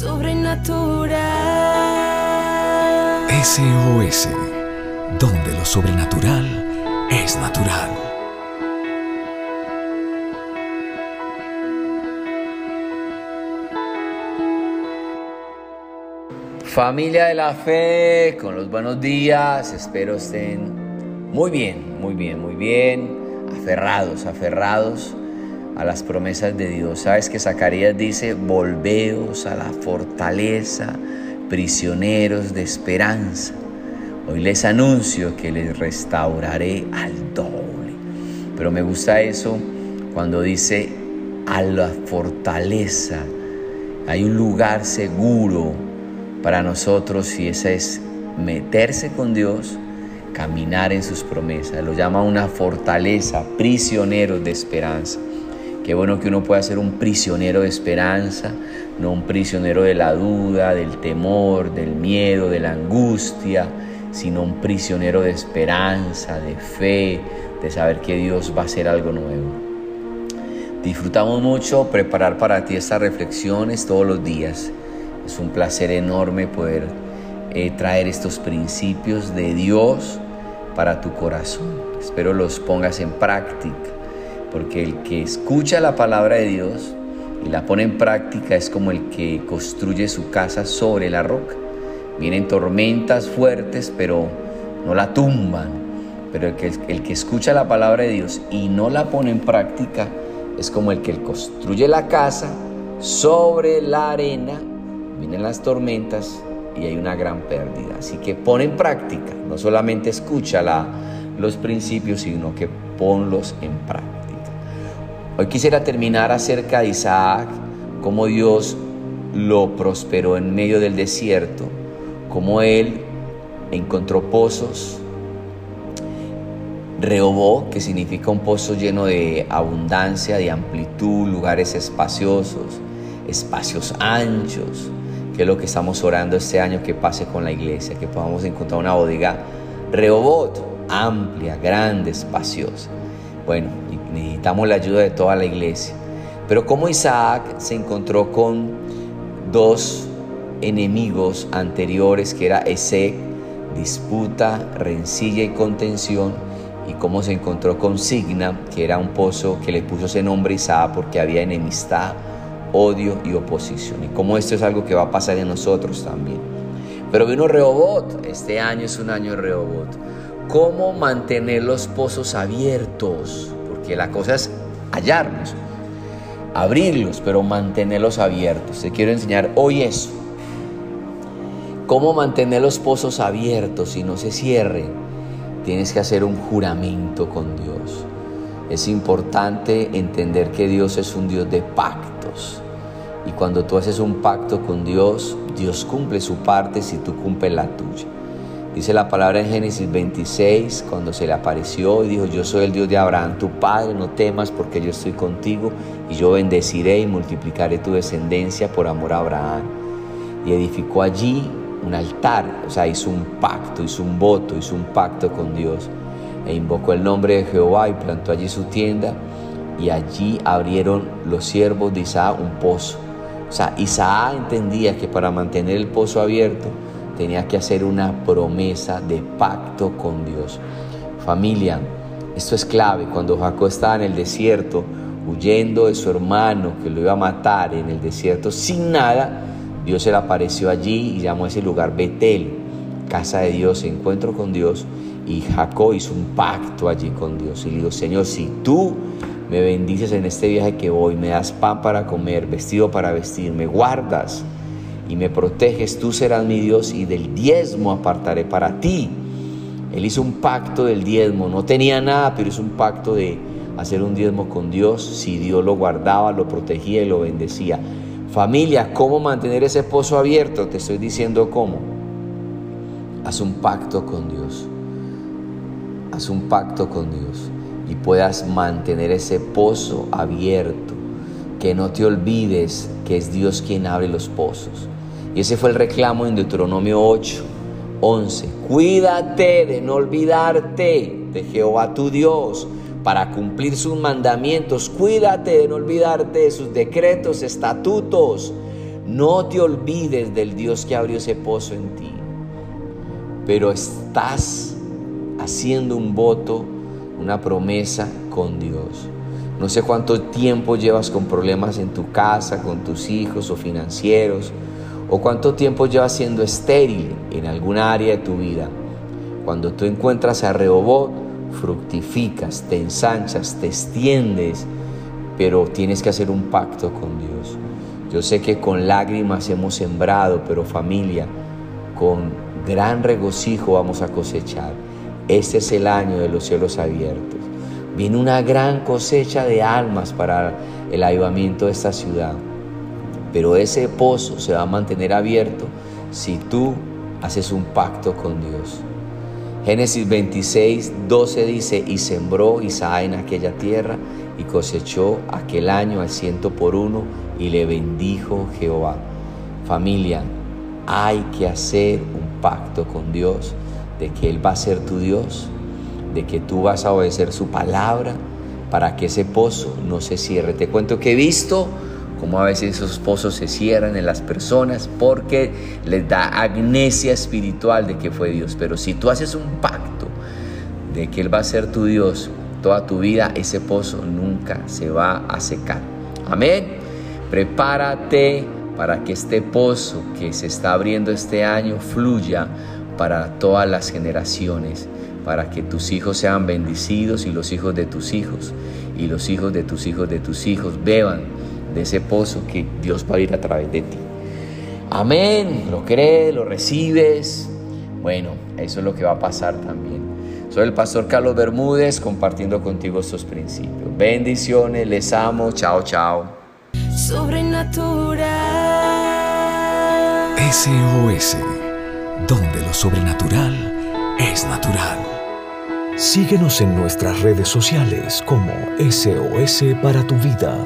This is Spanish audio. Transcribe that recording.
sobrenatural. SOS, donde lo sobrenatural es natural. Familia de la fe, con los buenos días, espero estén muy bien, muy bien, muy bien, aferrados, aferrados a las promesas de Dios. Sabes que Zacarías dice, volveos a la fortaleza, prisioneros de esperanza. Hoy les anuncio que les restauraré al doble. Pero me gusta eso cuando dice a la fortaleza. Hay un lugar seguro para nosotros y esa es meterse con Dios, caminar en sus promesas. Lo llama una fortaleza, prisioneros de esperanza. Qué bueno que uno pueda ser un prisionero de esperanza, no un prisionero de la duda, del temor, del miedo, de la angustia, sino un prisionero de esperanza, de fe, de saber que Dios va a hacer algo nuevo. Disfrutamos mucho preparar para ti estas reflexiones todos los días. Es un placer enorme poder eh, traer estos principios de Dios para tu corazón. Espero los pongas en práctica, porque el que escucha la palabra de Dios y la pone en práctica es como el que construye su casa sobre la roca. Vienen tormentas fuertes, pero no la tumban. Pero el que, el que escucha la palabra de Dios y no la pone en práctica es como el que construye la casa sobre la arena vienen las tormentas y hay una gran pérdida. Así que pon en práctica, no solamente escucha los principios, sino que ponlos en práctica. Hoy quisiera terminar acerca de Isaac, cómo Dios lo prosperó en medio del desierto, cómo él encontró pozos, Rehobó, que significa un pozo lleno de abundancia, de amplitud, lugares espaciosos, espacios anchos, que es lo que estamos orando este año que pase con la iglesia, que podamos encontrar una bodega Rehobot, amplia, grande, espaciosa. Bueno, necesitamos la ayuda de toda la iglesia. Pero como Isaac se encontró con dos enemigos anteriores, que era Esec, disputa, rencilla y contención, y cómo se encontró con Signa, que era un pozo que le puso ese nombre Isaac porque había enemistad odio y oposición. Y como esto es algo que va a pasar en nosotros también. Pero vino Rehobot, este año es un año de. ¿Cómo mantener los pozos abiertos? Porque la cosa es hallarlos, abrirlos, pero mantenerlos abiertos. Te quiero enseñar hoy eso. ¿Cómo mantener los pozos abiertos y no se cierren? Tienes que hacer un juramento con Dios. Es importante entender que Dios es un Dios de pactos. Y cuando tú haces un pacto con Dios, Dios cumple su parte si tú cumples la tuya. Dice la palabra en Génesis 26, cuando se le apareció y dijo, yo soy el Dios de Abraham, tu padre, no temas porque yo estoy contigo y yo bendeciré y multiplicaré tu descendencia por amor a Abraham. Y edificó allí un altar, o sea, hizo un pacto, hizo un voto, hizo un pacto con Dios e invocó el nombre de Jehová y plantó allí su tienda y allí abrieron los siervos de Isaac un pozo. O sea, Isaac entendía que para mantener el pozo abierto tenía que hacer una promesa de pacto con Dios. Familia, esto es clave. Cuando Jacob estaba en el desierto, huyendo de su hermano que lo iba a matar en el desierto sin nada, Dios se le apareció allí y llamó a ese lugar Betel, casa de Dios, encuentro con Dios. Y Jacob hizo un pacto allí con Dios. Y le dijo, Señor, si tú me bendices en este viaje que voy, me das pan para comer, vestido para vestir, me guardas y me proteges, tú serás mi Dios y del diezmo apartaré para ti. Él hizo un pacto del diezmo, no tenía nada, pero hizo un pacto de hacer un diezmo con Dios si Dios lo guardaba, lo protegía y lo bendecía. Familia, ¿cómo mantener ese pozo abierto? Te estoy diciendo cómo. Haz un pacto con Dios haz un pacto con Dios y puedas mantener ese pozo abierto, que no te olvides que es Dios quien abre los pozos. Y ese fue el reclamo en Deuteronomio 8, 11. Cuídate de no olvidarte de Jehová tu Dios para cumplir sus mandamientos. Cuídate de no olvidarte de sus decretos, estatutos. No te olvides del Dios que abrió ese pozo en ti, pero estás haciendo un voto, una promesa con Dios. No sé cuánto tiempo llevas con problemas en tu casa, con tus hijos o financieros, o cuánto tiempo llevas siendo estéril en alguna área de tu vida. Cuando tú encuentras a Rehobot, fructificas, te ensanchas, te extiendes, pero tienes que hacer un pacto con Dios. Yo sé que con lágrimas hemos sembrado, pero familia, con gran regocijo vamos a cosechar. Este es el año de los cielos abiertos. Viene una gran cosecha de almas para el avivamiento de esta ciudad. Pero ese pozo se va a mantener abierto si tú haces un pacto con Dios. Génesis 26, 12 dice, y sembró Isaac en aquella tierra y cosechó aquel año al ciento por uno y le bendijo Jehová. Familia, hay que hacer un pacto con Dios de que Él va a ser tu Dios, de que tú vas a obedecer su palabra para que ese pozo no se cierre. Te cuento que he visto como a veces esos pozos se cierran en las personas porque les da agnesia espiritual de que fue Dios. Pero si tú haces un pacto de que Él va a ser tu Dios toda tu vida, ese pozo nunca se va a secar. Amén. Prepárate para que este pozo que se está abriendo este año fluya para todas las generaciones, para que tus hijos sean bendecidos y los hijos de tus hijos y los hijos de tus hijos de tus hijos beban de ese pozo que Dios va a ir a través de ti. Amén, lo crees, lo recibes. Bueno, eso es lo que va a pasar también. Soy el pastor Carlos Bermúdez compartiendo contigo estos principios. Bendiciones, les amo, chao, chao. Sobrenatural. SOS, donde lo sobrenatural es natural. Síguenos en nuestras redes sociales como SOS para tu vida.